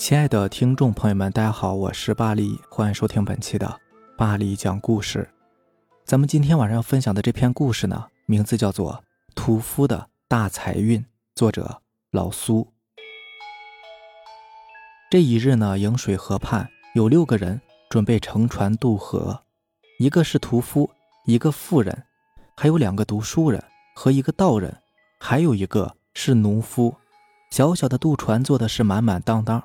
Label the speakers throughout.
Speaker 1: 亲爱的听众朋友们，大家好，我是巴黎，欢迎收听本期的巴黎讲故事。咱们今天晚上要分享的这篇故事呢，名字叫做《屠夫的大财运》，作者老苏。这一日呢，颍水河畔有六个人准备乘船渡河，一个是屠夫，一个妇人，还有两个读书人和一个道人，还有一个是农夫。小小的渡船坐的是满满当当。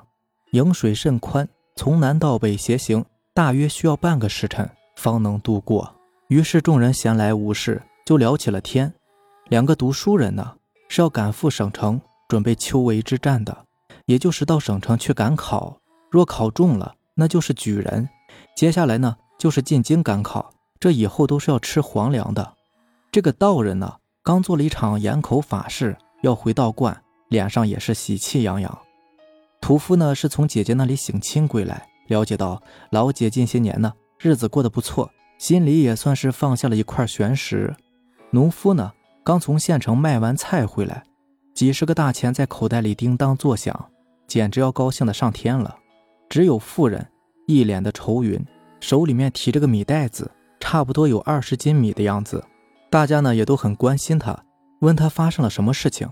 Speaker 1: 颍水甚宽，从南到北斜行，大约需要半个时辰方能渡过。于是众人闲来无事，就聊起了天。两个读书人呢，是要赶赴省城，准备秋闱之战的，也就是到省城去赶考。若考中了，那就是举人；接下来呢，就是进京赶考，这以后都是要吃皇粮的。这个道人呢，刚做了一场盐口法事，要回道观，脸上也是喜气洋洋。屠夫呢是从姐姐那里省亲归来，了解到老姐近些年呢日子过得不错，心里也算是放下了一块悬石。农夫呢刚从县城卖完菜回来，几十个大钱在口袋里叮当作响，简直要高兴的上天了。只有妇人一脸的愁云，手里面提着个米袋子，差不多有二十斤米的样子。大家呢也都很关心她，问她发生了什么事情。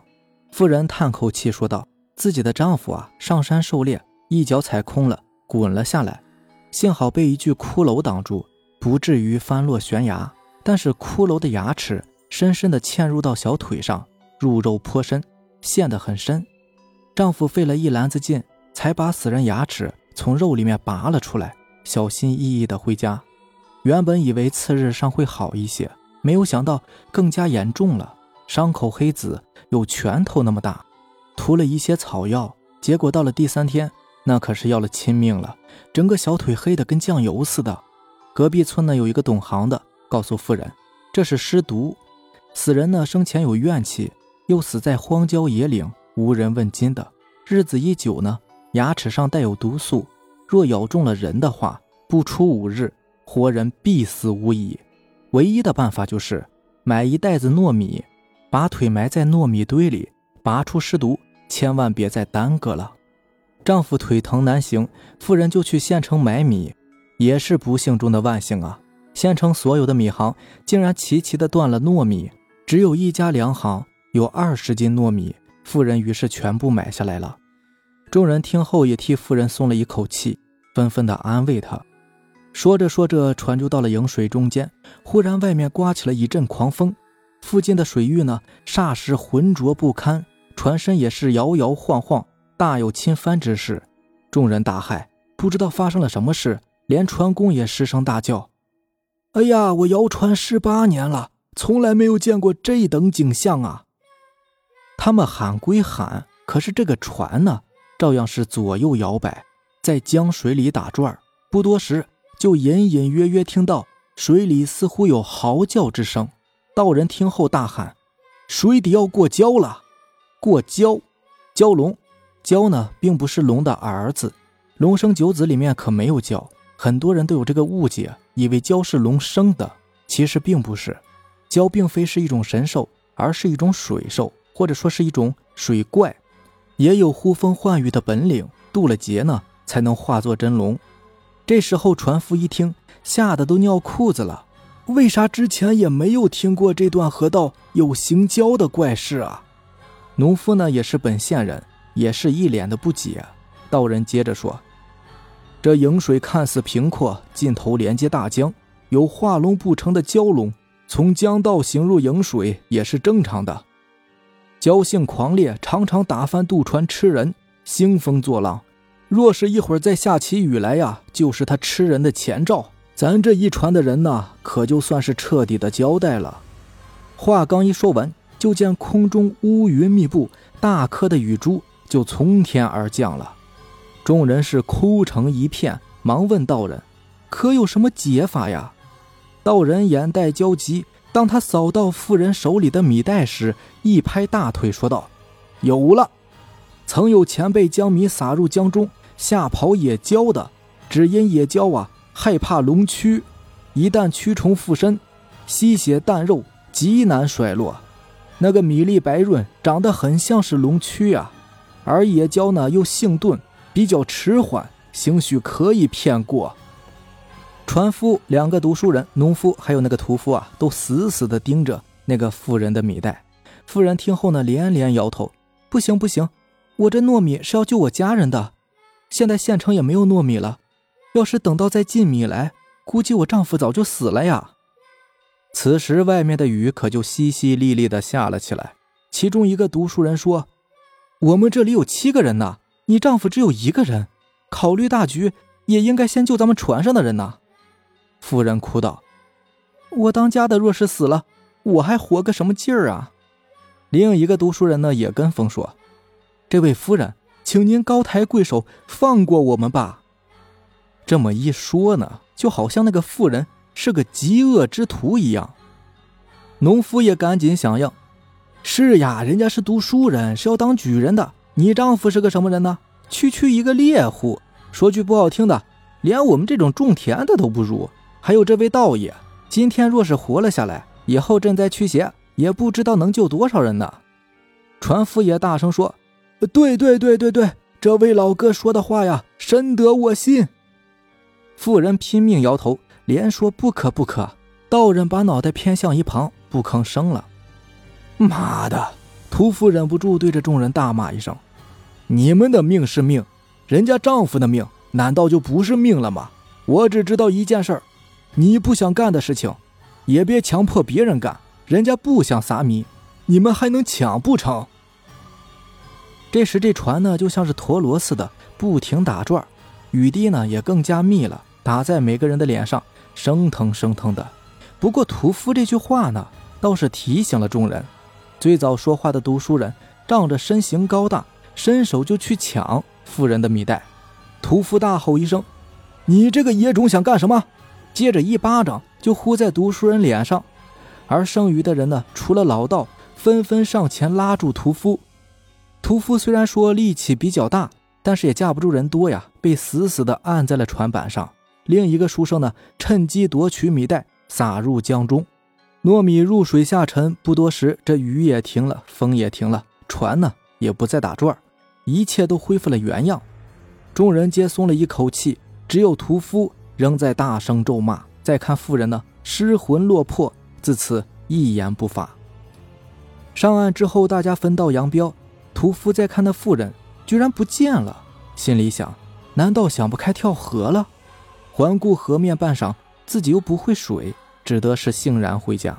Speaker 1: 妇人叹口气说道。自己的丈夫啊，上山狩猎，一脚踩空了，滚了下来，幸好被一具骷髅挡住，不至于翻落悬崖。但是骷髅的牙齿深深地嵌入到小腿上，入肉颇深，陷得很深。丈夫费了一篮子劲，才把死人牙齿从肉里面拔了出来，小心翼翼地回家。原本以为次日伤会好一些，没有想到更加严重了，伤口黑紫，有拳头那么大。涂了一些草药，结果到了第三天，那可是要了亲命了，整个小腿黑的跟酱油似的。隔壁村呢有一个懂行的，告诉妇人，这是尸毒，死人呢生前有怨气，又死在荒郊野岭，无人问津的，日子一久呢，牙齿上带有毒素，若咬中了人的话，不出五日，活人必死无疑。唯一的办法就是买一袋子糯米，把腿埋在糯米堆里。拔出尸毒，千万别再耽搁了。丈夫腿疼难行，妇人就去县城买米，也是不幸中的万幸啊！县城所有的米行竟然齐齐的断了糯米，只有一家粮行有二十斤糯米，妇人于是全部买下来了。众人听后也替妇人松了一口气，纷纷的安慰她。说着说着，船就到了颍水中间，忽然外面刮起了一阵狂风，附近的水域呢，霎时浑浊不堪。船身也是摇摇晃晃，大有倾翻之势。众人大骇，不知道发生了什么事，连船工也失声大叫：“哎呀，我摇船十八年了，从来没有见过这等景象啊！”他们喊归喊，可是这个船呢，照样是左右摇摆，在江水里打转不多时，就隐隐约约听到水里似乎有嚎叫之声。道人听后大喊：“水底要过礁了！”过蛟，蛟龙，蛟呢并不是龙的儿子，龙生九子里面可没有蛟，很多人都有这个误解，以为蛟是龙生的，其实并不是，蛟并非是一种神兽，而是一种水兽，或者说是一种水怪，也有呼风唤雨的本领，渡了劫呢才能化作真龙。这时候船夫一听，吓得都尿裤子了，为啥之前也没有听过这段河道有行蛟的怪事啊？农夫呢也是本县人，也是一脸的不解。道人接着说：“这颍水看似平阔，尽头连接大江，有化龙不成的蛟龙从江道行入颍水也是正常的。蛟性狂烈，常常打翻渡船吃人，兴风作浪。若是一会儿再下起雨来呀，就是他吃人的前兆。咱这一船的人呢，可就算是彻底的交代了。”话刚一说完。就见空中乌云密布，大颗的雨珠就从天而降了。众人是哭成一片，忙问道人：“可有什么解法呀？”道人眼带焦急，当他扫到妇人手里的米袋时，一拍大腿说道：“有了！曾有前辈将米撒入江中，吓跑野蛟的，只因野蛟啊害怕龙蛆，一旦蛆虫附身，吸血啖肉，极难甩落。”那个米粒白润，长得很像是龙蛆啊，而野蛟呢又性钝，比较迟缓，兴许可以骗过。船夫、两个读书人、农夫还有那个屠夫啊，都死死地盯着那个妇人的米袋。妇人听后呢，连连摇头：“不行不行，我这糯米是要救我家人的，现在县城也没有糯米了。要是等到再进米来，估计我丈夫早就死了呀。”此时外面的雨可就淅淅沥沥地下了起来。其中一个读书人说：“我们这里有七个人呢，你丈夫只有一个人，考虑大局，也应该先救咱们船上的人呢。”妇人哭道：“我当家的若是死了，我还活个什么劲儿啊？”另一个读书人呢也跟风说：“这位夫人，请您高抬贵手，放过我们吧。”这么一说呢，就好像那个妇人是个极恶之徒一样。农夫也赶紧响应：“是呀，人家是读书人，是要当举人的。你丈夫是个什么人呢？区区一个猎户。说句不好听的，连我们这种种田的都不如。还有这位道爷，今天若是活了下来，以后赈灾驱邪。”也不知道能救多少人呢。船夫也大声说：“对对对对对，这位老哥说的话呀，深得我心。”妇人拼命摇头，连说不可不可。道人把脑袋偏向一旁，不吭声了。妈的！屠夫忍不住对着众人大骂一声：“你们的命是命，人家丈夫的命难道就不是命了吗？我只知道一件事儿：你不想干的事情，也别强迫别人干。”人家不想撒米，你们还能抢不成？这时这船呢，就像是陀螺似的，不停打转，雨滴呢也更加密了，打在每个人的脸上，生疼生疼的。不过屠夫这句话呢，倒是提醒了众人。最早说话的读书人仗着身形高大，伸手就去抢妇人的米袋。屠夫大吼一声：“你这个野种想干什么？”接着一巴掌就呼在读书人脸上。而剩余的人呢，除了老道，纷纷上前拉住屠夫。屠夫虽然说力气比较大，但是也架不住人多呀，被死死的按在了船板上。另一个书生呢，趁机夺取米袋，撒入江中。糯米入水下沉，不多时，这雨也停了，风也停了，船呢也不再打转，一切都恢复了原样。众人皆松了一口气，只有屠夫仍在大声咒骂。再看妇人呢，失魂落魄。自此一言不发。上岸之后，大家分道扬镳。屠夫再看那妇人，居然不见了，心里想：难道想不开跳河了？环顾河面半晌，自己又不会水，只得是悻然回家。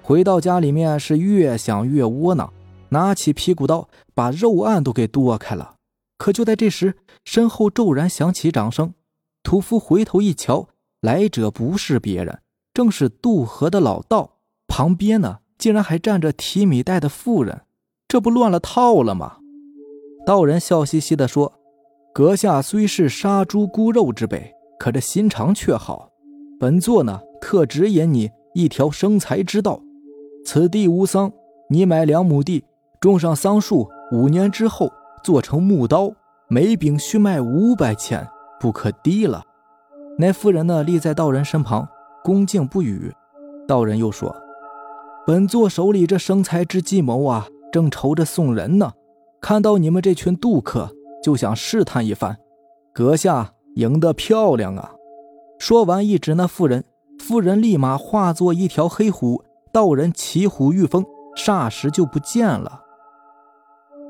Speaker 1: 回到家里面，是越想越窝囊，拿起劈骨刀，把肉案都给剁开了。可就在这时，身后骤然响起掌声。屠夫回头一瞧，来者不是别人。正是渡河的老道，旁边呢竟然还站着提米袋的妇人，这不乱了套了吗？道人笑嘻嘻地说：“阁下虽是杀猪沽肉之辈，可这心肠却好。本座呢特指引你一条生财之道。此地无桑，你买两亩地，种上桑树，五年之后做成木刀，每柄需卖五百钱，不可低了。”那妇人呢立在道人身旁。恭敬不语，道人又说：“本座手里这生财之计谋啊，正愁着送人呢。看到你们这群渡客，就想试探一番。阁下赢得漂亮啊！”说完，一指那妇人，妇人立马化作一条黑虎，道人骑虎御风，霎时就不见了。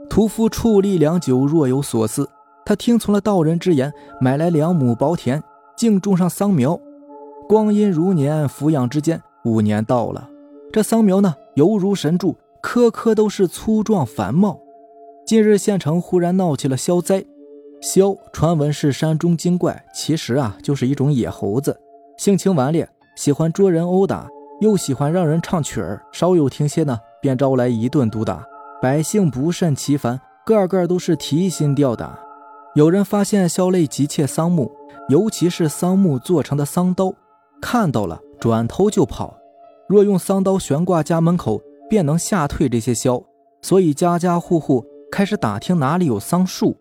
Speaker 1: 屠夫矗立良久，若有所思。他听从了道人之言，买来两亩薄田，竟种上桑苗。光阴如年，抚养之间，五年到了，这桑苗呢，犹如神助，棵棵都是粗壮繁茂。近日县城忽然闹起了消灾，枭传闻是山中精怪，其实啊就是一种野猴子，性情顽劣，喜欢捉人殴打，又喜欢让人唱曲儿，稍有停歇呢，便招来一顿毒打。百姓不胜其烦，个个都是提心吊胆。有人发现枭类急切桑木，尤其是桑木做成的桑刀。看到了，转头就跑。若用桑刀悬挂家门口，便能吓退这些枭。所以家家户户开始打听哪里有桑树。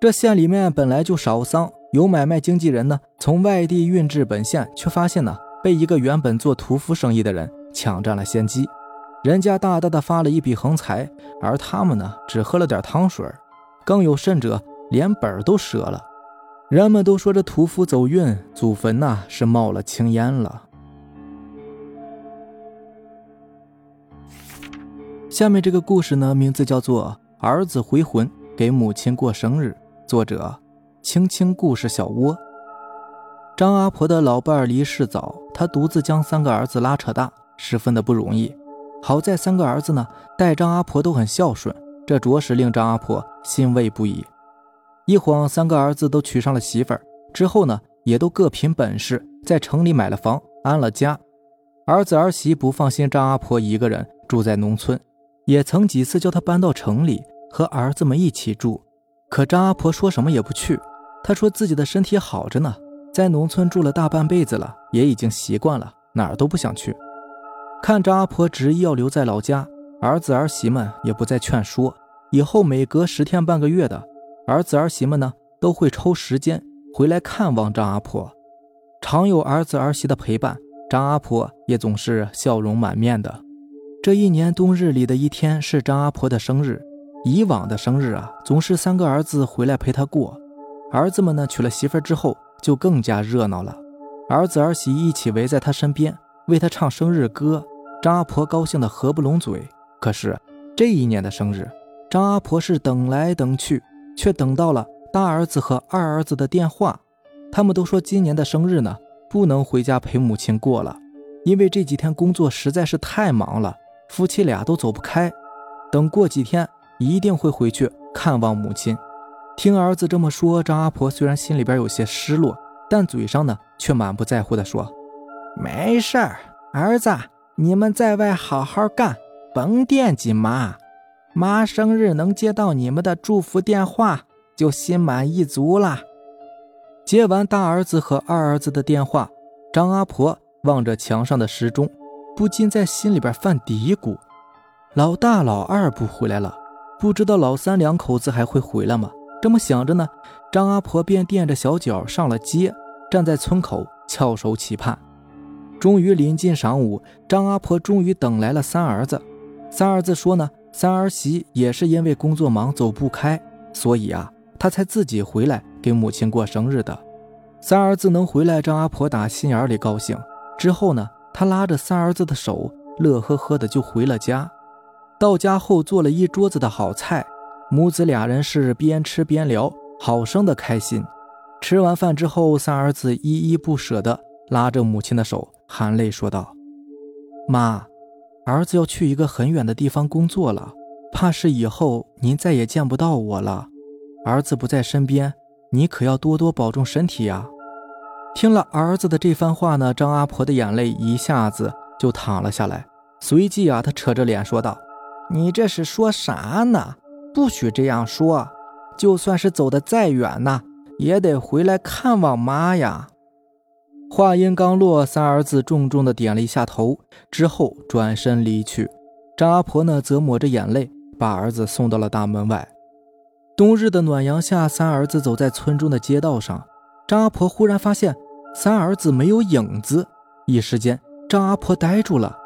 Speaker 1: 这县里面本来就少桑，有买卖经纪人呢，从外地运至本县，却发现呢，被一个原本做屠夫生意的人抢占了先机。人家大大的发了一笔横财，而他们呢，只喝了点汤水。更有甚者，连本都折了。人们都说这屠夫走运，祖坟呐是冒了青烟了。下面这个故事呢，名字叫做《儿子回魂给母亲过生日》，作者青青故事小窝。张阿婆的老伴儿离世早，她独自将三个儿子拉扯大，十分的不容易。好在三个儿子呢，待张阿婆都很孝顺，这着实令张阿婆欣慰不已。一晃，三个儿子都娶上了媳妇儿，之后呢，也都各凭本事在城里买了房，安了家。儿子儿媳不放心张阿婆一个人住在农村，也曾几次叫她搬到城里和儿子们一起住，可张阿婆说什么也不去。她说自己的身体好着呢，在农村住了大半辈子了，也已经习惯了，哪儿都不想去。看张阿婆执意要留在老家，儿子儿媳们也不再劝说，以后每隔十天半个月的。儿子儿媳们呢，都会抽时间回来看望张阿婆，常有儿子儿媳的陪伴，张阿婆也总是笑容满面的。这一年冬日里的一天是张阿婆的生日，以往的生日啊，总是三个儿子回来陪她过。儿子们呢，娶了媳妇之后就更加热闹了，儿子儿媳一起围在她身边，为她唱生日歌，张阿婆高兴的合不拢嘴。可是这一年的生日，张阿婆是等来等去。却等到了大儿子和二儿子的电话，他们都说今年的生日呢不能回家陪母亲过了，因为这几天工作实在是太忙了，夫妻俩都走不开。等过几天一定会回去看望母亲。听儿子这么说，张阿婆虽然心里边有些失落，但嘴上呢却满不在乎地说：“没事儿，儿子，你们在外好好干，甭惦记妈。”妈生日能接到你们的祝福电话，就心满意足了。接完大儿子和二儿子的电话，张阿婆望着墙上的时钟，不禁在心里边犯嘀咕：老大、老二不回来了，不知道老三两口子还会回来吗？这么想着呢，张阿婆便垫着小脚上了街，站在村口翘首企盼。终于临近晌午，张阿婆终于等来了三儿子。三儿子说呢。三儿媳也是因为工作忙走不开，所以啊，他才自己回来给母亲过生日的。三儿子能回来，张阿婆打心眼里高兴。之后呢，他拉着三儿子的手，乐呵呵的就回了家。到家后做了一桌子的好菜，母子俩人是边吃边聊，好生的开心。吃完饭之后，三儿子依依不舍的拉着母亲的手，含泪说道：“妈。”儿子要去一个很远的地方工作了，怕是以后您再也见不到我了。儿子不在身边，你可要多多保重身体呀。听了儿子的这番话呢，张阿婆的眼泪一下子就淌了下来。随即啊，她扯着脸说道：“你这是说啥呢？不许这样说！就算是走得再远呢，也得回来看望妈呀。”话音刚落，三儿子重重的点了一下头，之后转身离去。张阿婆呢，则抹着眼泪，把儿子送到了大门外。冬日的暖阳下，三儿子走在村中的街道上。张阿婆忽然发现三儿子没有影子，一时间，张阿婆呆住了。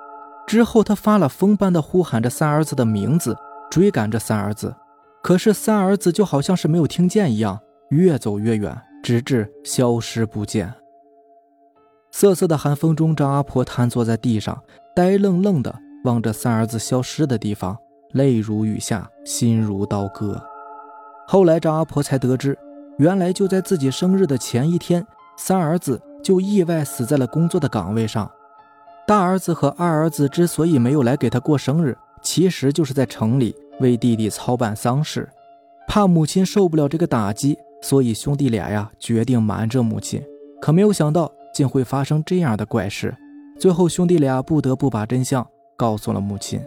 Speaker 1: 之后，她发了疯般的呼喊着三儿子的名字，追赶着三儿子。可是三儿子就好像是没有听见一样，越走越远，直至消失不见。瑟瑟的寒风中，张阿婆瘫坐在地上，呆愣愣地望着三儿子消失的地方，泪如雨下，心如刀割。后来，张阿婆才得知，原来就在自己生日的前一天，三儿子就意外死在了工作的岗位上。大儿子和二儿子之所以没有来给他过生日，其实就是在城里为弟弟操办丧事，怕母亲受不了这个打击，所以兄弟俩呀决定瞒着母亲。可没有想到。竟会发生这样的怪事，最后兄弟俩不得不把真相告诉了母亲。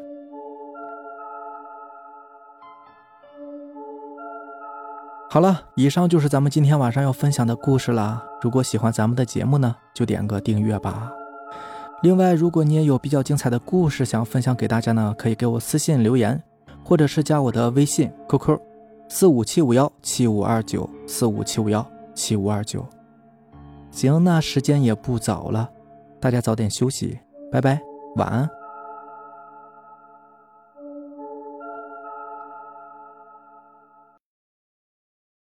Speaker 1: 好了，以上就是咱们今天晚上要分享的故事了。如果喜欢咱们的节目呢，就点个订阅吧。另外，如果你也有比较精彩的故事想分享给大家呢，可以给我私信留言，或者是加我的微信 QQ：四五七五幺七五二九四五七五幺七五二九。行，那时间也不早了，大家早点休息，拜拜，晚安。